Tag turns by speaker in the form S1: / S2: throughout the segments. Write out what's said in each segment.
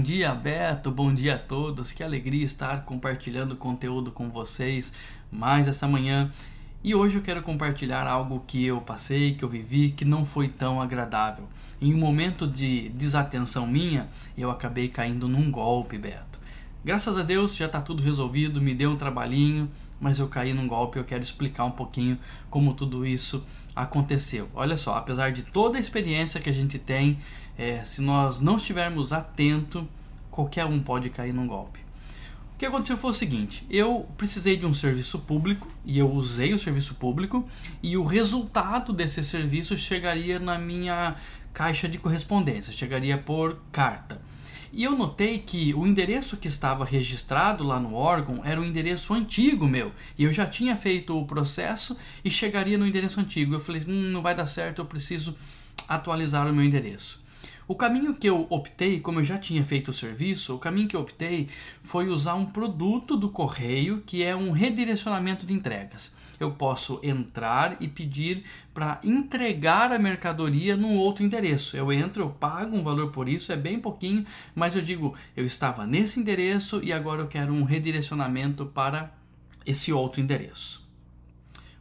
S1: Bom dia, Beto. Bom dia a todos. Que alegria estar compartilhando conteúdo com vocês mais essa manhã. E hoje eu quero compartilhar algo que eu passei, que eu vivi, que não foi tão agradável. Em um momento de desatenção minha, eu acabei caindo num golpe, Beto. Graças a Deus já está tudo resolvido, me deu um trabalhinho, mas eu caí num golpe. Eu quero explicar um pouquinho como tudo isso aconteceu. Olha só, apesar de toda a experiência que a gente tem, é, se nós não estivermos atentos, qualquer um pode cair num golpe. O que aconteceu foi o seguinte: eu precisei de um serviço público e eu usei o serviço público e o resultado desse serviço chegaria na minha caixa de correspondência, chegaria por carta. E eu notei que o endereço que estava registrado lá no órgão era um endereço antigo meu. E eu já tinha feito o processo e chegaria no endereço antigo. Eu falei, hum, não vai dar certo, eu preciso atualizar o meu endereço. O caminho que eu optei, como eu já tinha feito o serviço, o caminho que eu optei foi usar um produto do correio que é um redirecionamento de entregas. Eu posso entrar e pedir para entregar a mercadoria num outro endereço. Eu entro, eu pago um valor por isso, é bem pouquinho, mas eu digo, eu estava nesse endereço e agora eu quero um redirecionamento para esse outro endereço.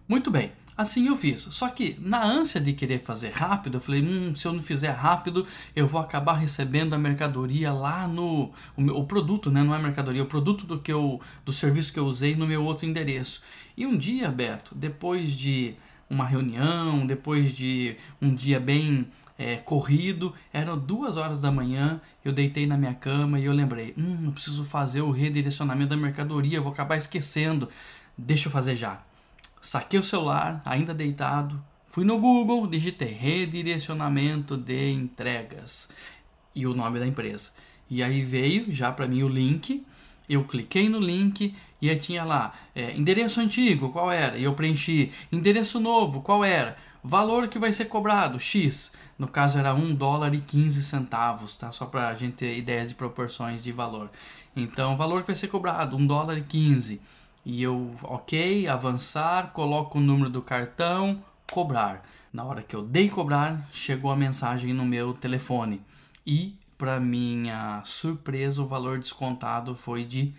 S1: Muito bem. Assim eu fiz. Só que na ânsia de querer fazer rápido, eu falei, hum, se eu não fizer rápido, eu vou acabar recebendo a mercadoria lá no o, meu, o produto, né, não é mercadoria, o produto do que eu do serviço que eu usei no meu outro endereço. E um dia, Beto, depois de uma reunião, depois de um dia bem é, corrido, eram duas horas da manhã, eu deitei na minha cama e eu lembrei, hum, eu preciso fazer o redirecionamento da mercadoria, vou acabar esquecendo, deixa eu fazer já. Saquei o celular, ainda deitado, fui no Google, digitei redirecionamento de entregas e o nome da empresa. E aí veio já para mim o link. Eu cliquei no link e aí tinha lá é, endereço antigo, qual era? E eu preenchi endereço novo, qual era? Valor que vai ser cobrado, X. No caso era 1 dólar e 15 centavos, tá? Só para a gente ter ideia de proporções de valor. Então, valor que vai ser cobrado, 1 dólar e 15. E eu, ok, avançar, coloco o número do cartão, cobrar. Na hora que eu dei cobrar, chegou a mensagem no meu telefone. E, para minha surpresa, o valor descontado foi de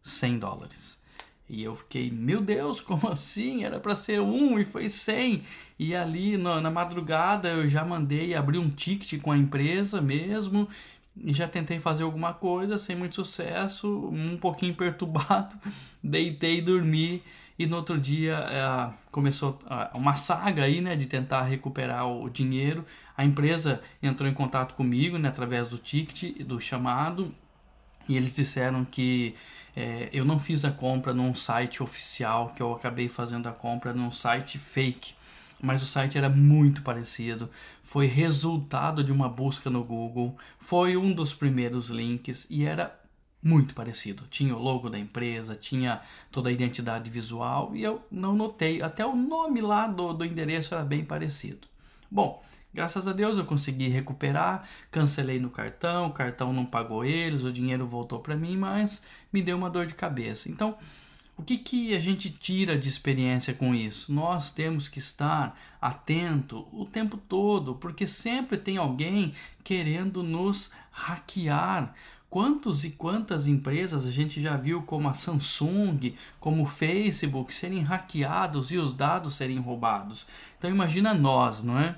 S1: 100 dólares. E eu fiquei, meu Deus, como assim? Era para ser um e foi 100. E ali na, na madrugada eu já mandei abrir um ticket com a empresa mesmo e já tentei fazer alguma coisa sem muito sucesso, um pouquinho perturbado, deitei dormi. E no outro dia é, começou uma saga aí, né, de tentar recuperar o dinheiro. A empresa entrou em contato comigo, né, através do ticket, do chamado, e eles disseram que é, eu não fiz a compra num site oficial, que eu acabei fazendo a compra num site fake mas o site era muito parecido. Foi resultado de uma busca no Google, foi um dos primeiros links e era muito parecido. Tinha o logo da empresa, tinha toda a identidade visual e eu não notei, até o nome lá do, do endereço era bem parecido. Bom, graças a Deus eu consegui recuperar, cancelei no cartão, o cartão não pagou eles, o dinheiro voltou para mim, mas me deu uma dor de cabeça. Então, o que, que a gente tira de experiência com isso? Nós temos que estar atento o tempo todo, porque sempre tem alguém querendo nos hackear. Quantos e quantas empresas a gente já viu, como a Samsung, como o Facebook, serem hackeados e os dados serem roubados? Então imagina nós, não é?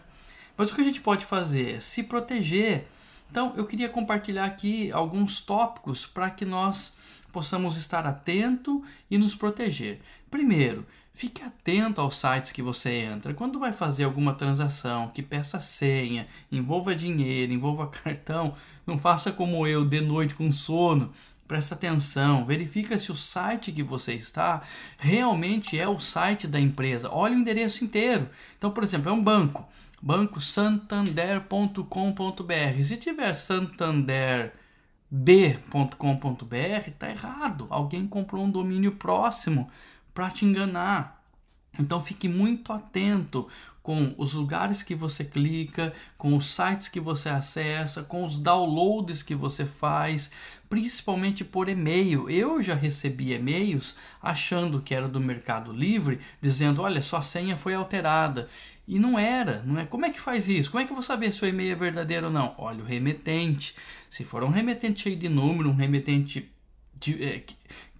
S1: Mas o que a gente pode fazer? Se proteger. Então eu queria compartilhar aqui alguns tópicos para que nós possamos estar atento e nos proteger. Primeiro, fique atento aos sites que você entra. Quando vai fazer alguma transação, que peça senha, envolva dinheiro, envolva cartão, não faça como eu de noite com sono. Presta atenção, verifica se o site que você está realmente é o site da empresa. Olha o endereço inteiro. Então, por exemplo, é um banco, banco santander.com.br. Se tiver Santander b.com.br está errado. Alguém comprou um domínio próximo para te enganar. Então fique muito atento com os lugares que você clica, com os sites que você acessa, com os downloads que você faz, principalmente por e-mail. Eu já recebi e-mails achando que era do Mercado Livre, dizendo: olha, sua senha foi alterada. E não era, não é? Como é que faz isso? Como é que eu vou saber se o e-mail é verdadeiro ou não? Olha, o remetente. Se for um remetente cheio de número, um remetente de, é,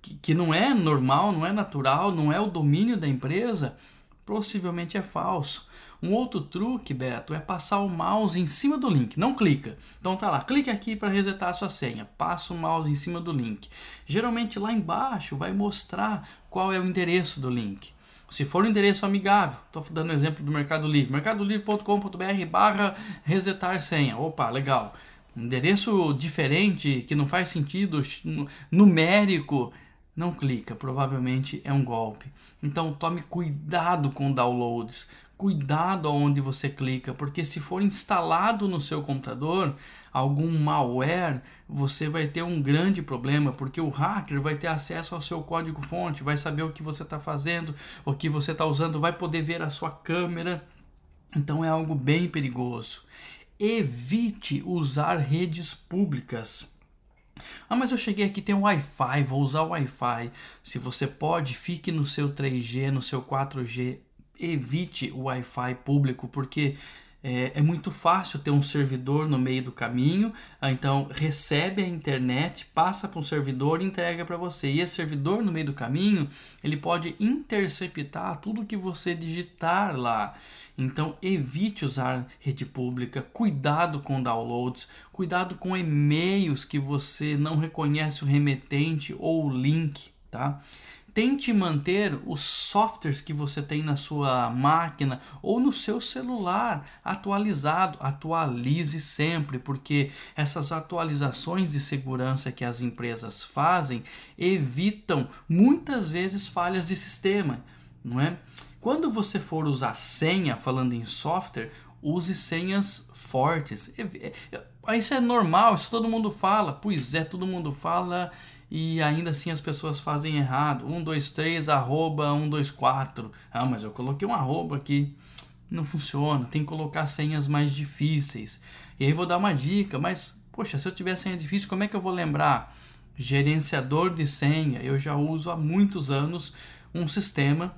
S1: que, que não é normal, não é natural, não é o domínio da empresa, possivelmente é falso. Um outro truque, Beto, é passar o mouse em cima do link. Não clica. Então tá lá, clique aqui para resetar a sua senha. Passa o mouse em cima do link. Geralmente lá embaixo vai mostrar qual é o endereço do link. Se for um endereço amigável, estou dando exemplo do Mercado Livre, mercadolivre.com.br barra resetar senha. Opa, legal. Endereço diferente, que não faz sentido, numérico, não clica, provavelmente é um golpe. Então tome cuidado com downloads, cuidado aonde você clica, porque se for instalado no seu computador algum malware, você vai ter um grande problema, porque o hacker vai ter acesso ao seu código-fonte, vai saber o que você está fazendo, o que você está usando, vai poder ver a sua câmera. Então é algo bem perigoso. Evite usar redes públicas. Ah, mas eu cheguei aqui, tem Wi-Fi, vou usar o Wi-Fi. Se você pode, fique no seu 3G, no seu 4G. Evite o Wi-Fi público, porque é, é, muito fácil ter um servidor no meio do caminho, ah, então recebe a internet, passa para um servidor e entrega para você. E esse servidor no meio do caminho, ele pode interceptar tudo que você digitar lá. Então evite usar rede pública, cuidado com downloads, cuidado com e-mails que você não reconhece o remetente ou o link, tá? Tente manter os softwares que você tem na sua máquina ou no seu celular atualizado. Atualize sempre, porque essas atualizações de segurança que as empresas fazem evitam muitas vezes falhas de sistema, não é? Quando você for usar senha, falando em software, use senhas fortes. Isso é normal, isso todo mundo fala. Pois é, todo mundo fala e ainda assim as pessoas fazem errado. 123 arroba 124. Ah, mas eu coloquei um arroba aqui. Não funciona, tem que colocar senhas mais difíceis. E aí vou dar uma dica, mas poxa, se eu tiver senha difícil, como é que eu vou lembrar? Gerenciador de senha, eu já uso há muitos anos um sistema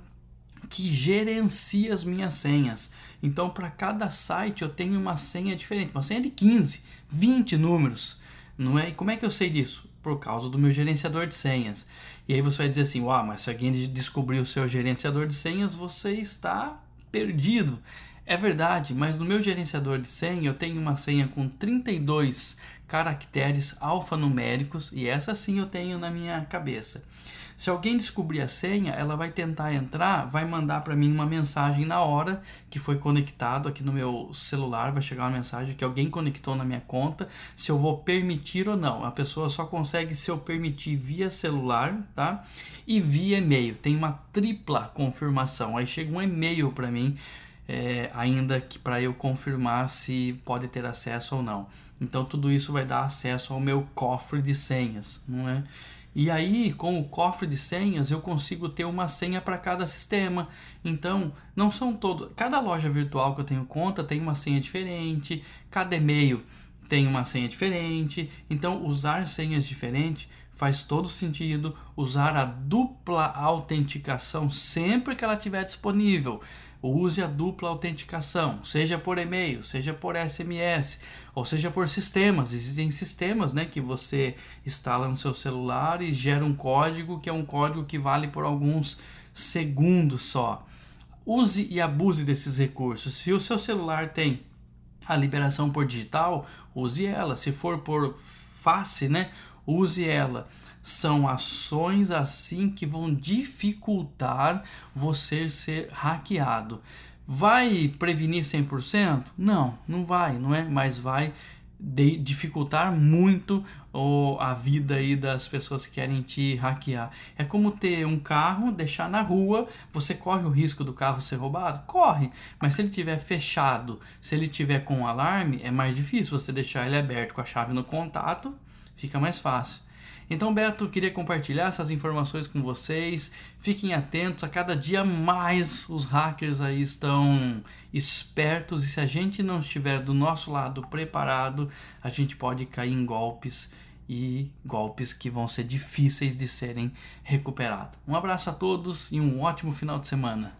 S1: que gerencia as minhas senhas. Então, para cada site eu tenho uma senha diferente, uma senha de 15, 20 números, não é? E como é que eu sei disso? Por causa do meu gerenciador de senhas. E aí você vai dizer assim: Uau, mas se alguém descobrir o seu gerenciador de senhas, você está perdido. É verdade, mas no meu gerenciador de senha eu tenho uma senha com 32 caracteres alfanuméricos e essa sim eu tenho na minha cabeça. Se alguém descobrir a senha, ela vai tentar entrar, vai mandar para mim uma mensagem na hora que foi conectado aqui no meu celular, vai chegar uma mensagem que alguém conectou na minha conta, se eu vou permitir ou não. A pessoa só consegue se eu permitir via celular, tá? E via e-mail. Tem uma tripla confirmação. Aí chega um e-mail para mim é, ainda que para eu confirmar se pode ter acesso ou não. Então tudo isso vai dar acesso ao meu cofre de senhas, não é? E aí, com o cofre de senhas, eu consigo ter uma senha para cada sistema. Então, não são todos. Cada loja virtual que eu tenho conta tem uma senha diferente, cada e-mail tem uma senha diferente. Então, usar senhas diferentes faz todo sentido. Usar a dupla autenticação sempre que ela estiver disponível use a dupla autenticação, seja por e-mail, seja por SMS, ou seja por sistemas. Existem sistemas né, que você instala no seu celular e gera um código que é um código que vale por alguns segundos só. Use e abuse desses recursos. Se o seu celular tem a liberação por digital, use ela. Se for por face, né, use ela são ações assim que vão dificultar você ser hackeado. Vai prevenir 100%? Não, não vai, não é? Mas vai dificultar muito a vida aí das pessoas que querem te hackear. É como ter um carro, deixar na rua, você corre o risco do carro ser roubado? Corre, mas se ele tiver fechado, se ele tiver com um alarme, é mais difícil você deixar ele aberto com a chave no contato, fica mais fácil. Então, Beto, queria compartilhar essas informações com vocês. Fiquem atentos, a cada dia mais os hackers aí estão espertos e se a gente não estiver do nosso lado preparado, a gente pode cair em golpes e golpes que vão ser difíceis de serem recuperados. Um abraço a todos e um ótimo final de semana.